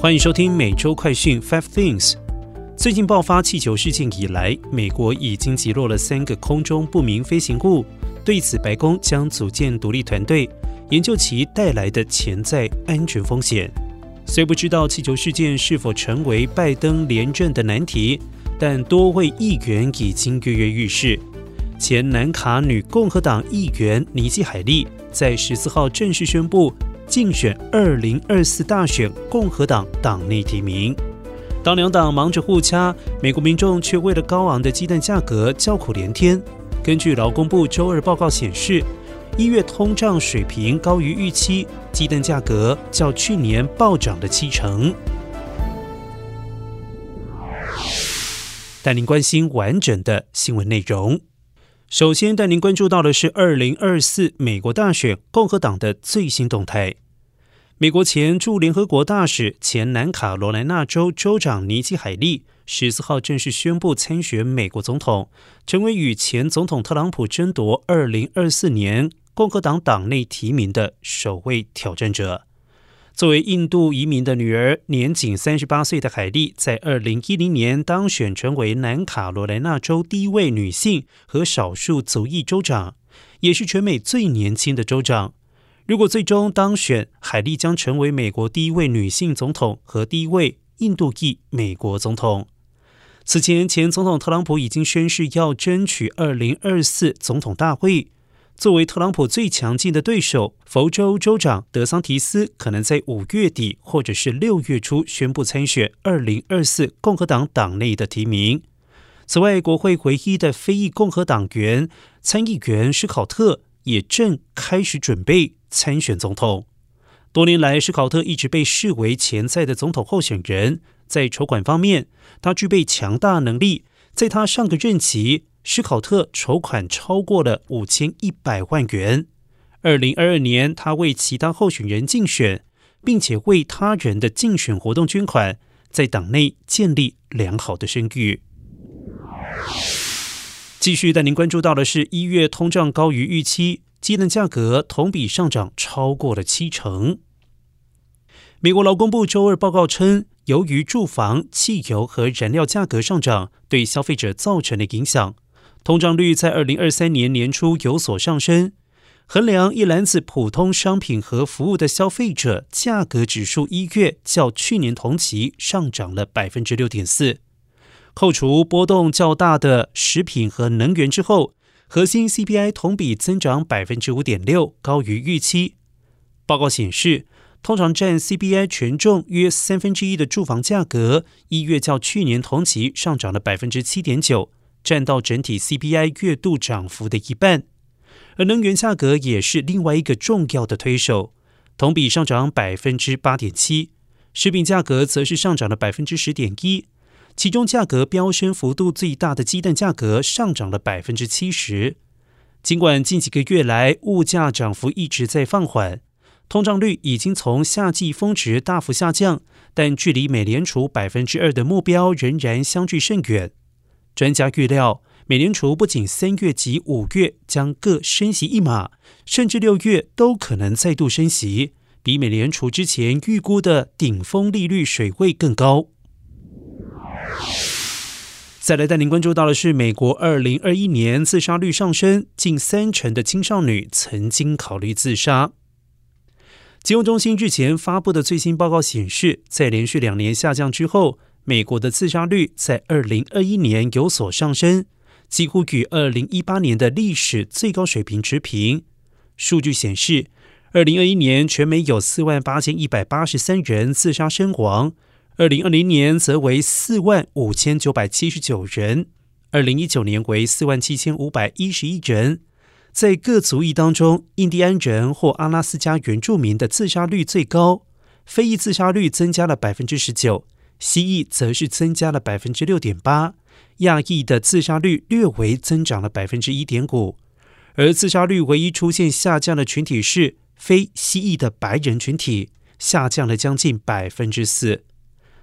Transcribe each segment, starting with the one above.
欢迎收听每周快讯 Five Things。最近爆发气球事件以来，美国已经击落了三个空中不明飞行物。对此，白宫将组建独立团队，研究其带来的潜在安全风险。虽不知道气球事件是否成为拜登连任的难题，但多位议员已经跃跃欲试。前南卡女共和党议员尼基·海利在十四号正式宣布。竞选二零二四大选，共和党党内提名。当两党忙着互掐，美国民众却为了高昂的鸡蛋价格叫苦连天。根据劳工部周二报告显示，一月通胀水平高于预期，鸡蛋价格较去年暴涨了七成。带您关心完整的新闻内容。首先带您关注到的是二零二四美国大选共和党的最新动态。美国前驻联合国大使、前南卡罗来纳州州长尼基·海利十四号正式宣布参选美国总统，成为与前总统特朗普争夺二零二四年共和党党内提名的首位挑战者。作为印度移民的女儿，年仅三十八岁的海莉，在二零一零年当选成为南卡罗来纳州第一位女性和少数族裔州长，也是全美最年轻的州长。如果最终当选，海莉将成为美国第一位女性总统和第一位印度裔美国总统。此前，前总统特朗普已经宣誓要争取二零二四总统大会。作为特朗普最强劲的对手，佛州州长德桑提斯可能在五月底或者是六月初宣布参选二零二四共和党党内的提名。此外，国会唯一的非裔共和党员参议员施考特也正开始准备参选总统。多年来，施考特一直被视为潜在的总统候选人。在筹款方面，他具备强大能力。在他上个任期。施考特筹款超过了五千一百万元。二零二二年，他为其他候选人竞选，并且为他人的竞选活动捐款，在党内建立良好的声誉。继续带您关注到的是，一月通胀高于预期，鸡蛋价格同比上涨超过了七成。美国劳工部周二报告称，由于住房、汽油和燃料价格上涨，对消费者造成的影响。通胀率在二零二三年年初有所上升。衡量一篮子普通商品和服务的消费者价格指数，一月较去年同期上涨了百分之六点四。扣除波动较大的食品和能源之后，核心 CPI 同比增长百分之五点六，高于预期。报告显示，通常占 CPI 权重约三分之一的住房价格，一月较去年同期上涨了百分之七点九。占到整体 CPI 月度涨幅的一半，而能源价格也是另外一个重要的推手，同比上涨百分之八点七。食品价格则是上涨了百分之十点一，其中价格飙升幅度最大的鸡蛋价格上涨了百分之七十。尽管近几个月来物价涨幅一直在放缓，通胀率已经从夏季峰值大幅下降，但距离美联储百分之二的目标仍然相距甚远。专家预料，美联储不仅三月及五月将各升息一码，甚至六月都可能再度升息，比美联储之前预估的顶峰利率水位更高。再来带您关注到的是，美国二零二一年自杀率上升，近三成的青少年曾经考虑自杀。金融中心日前发布的最新报告显示，在连续两年下降之后。美国的自杀率在二零二一年有所上升，几乎与二零一八年的历史最高水平持平。数据显示，二零二一年全美有四万八千一百八十三人自杀身亡，二零二零年则为四万五千九百七十九人，二零一九年为四万七千五百一十一人。在各族裔当中，印第安人或阿拉斯加原住民的自杀率最高，非裔自杀率增加了百分之十九。蜥蜴则是增加了百分之六点八，亚裔的自杀率略微增长了百分之一点五，而自杀率唯一出现下降的群体是非蜥蜴的白人群体，下降了将近百分之四。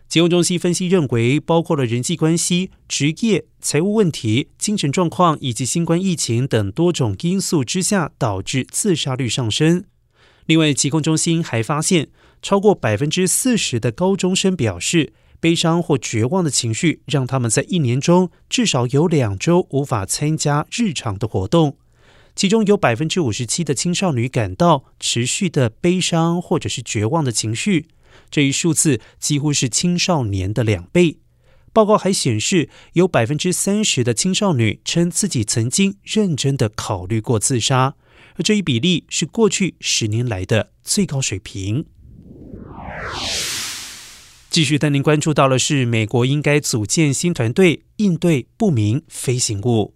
疾控中心分析认为，包括了人际关系、职业、财务问题、精神状况以及新冠疫情等多种因素之下，导致自杀率上升。另外，疾控中心还发现，超过百分之四十的高中生表示，悲伤或绝望的情绪让他们在一年中至少有两周无法参加日常的活动。其中有百分之五十七的青少年感到持续的悲伤或者是绝望的情绪，这一数字几乎是青少年的两倍。报告还显示，有百分之三十的青少年称自己曾经认真的考虑过自杀，而这一比例是过去十年来的最高水平。继续带您关注到的是，美国应该组建新团队应对不明飞行物。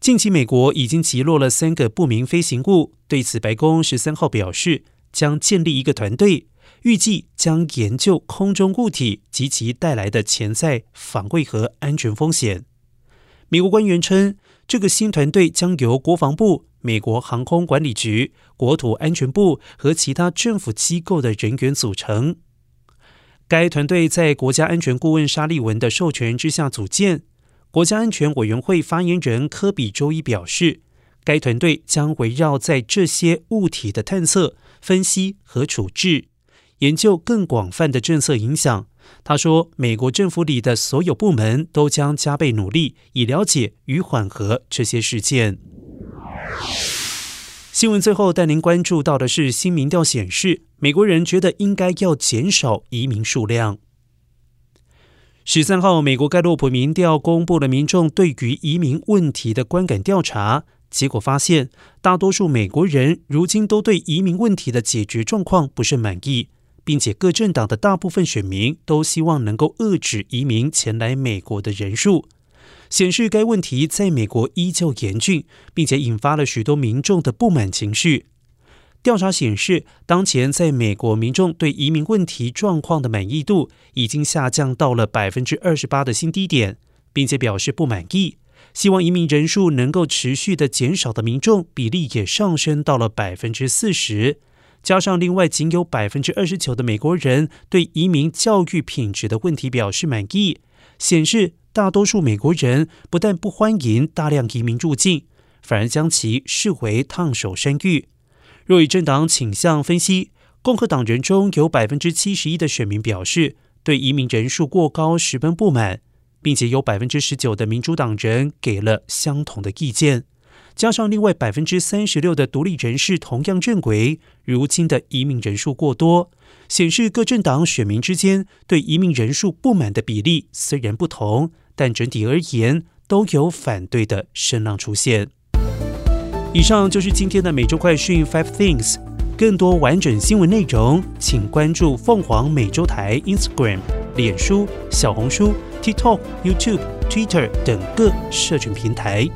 近期，美国已经击落了三个不明飞行物。对此，白宫十三号表示，将建立一个团队，预计将研究空中物体及其带来的潜在防卫和安全风险。美国官员称，这个新团队将由国防部、美国航空管理局、国土安全部和其他政府机构的人员组成。该团队在国家安全顾问沙利文的授权之下组建。国家安全委员会发言人科比周一表示，该团队将围绕在这些物体的探测、分析和处置，研究更广泛的政策影响。他说，美国政府里的所有部门都将加倍努力，以了解与缓和这些事件。新闻最后带您关注到的是，新民调显示，美国人觉得应该要减少移民数量。十三号，美国盖洛普民调公布了民众对于移民问题的观感调查结果，发现大多数美国人如今都对移民问题的解决状况不甚满意，并且各政党的大部分选民都希望能够遏制移民前来美国的人数，显示该问题在美国依旧严峻，并且引发了许多民众的不满情绪。调查显示，当前在美国民众对移民问题状况的满意度已经下降到了百分之二十八的新低点，并且表示不满意，希望移民人数能够持续的减少的民众比例也上升到了百分之四十。加上另外仅有百分之二十九的美国人对移民教育品质的问题表示满意，显示大多数美国人不但不欢迎大量移民入境，反而将其视为烫手山芋。若以政党倾向分析，共和党人中有百分之七十一的选民表示对移民人数过高十分不满，并且有百分之十九的民主党人给了相同的意见。加上另外百分之三十六的独立人士同样认为，如今的移民人数过多，显示各政党选民之间对移民人数不满的比例虽然不同，但整体而言都有反对的声浪出现。以上就是今天的每周快讯 Five Things。更多完整新闻内容，请关注凤凰美洲台 Instagram、脸书、小红书、TikTok、YouTube、Twitter 等各社群平台。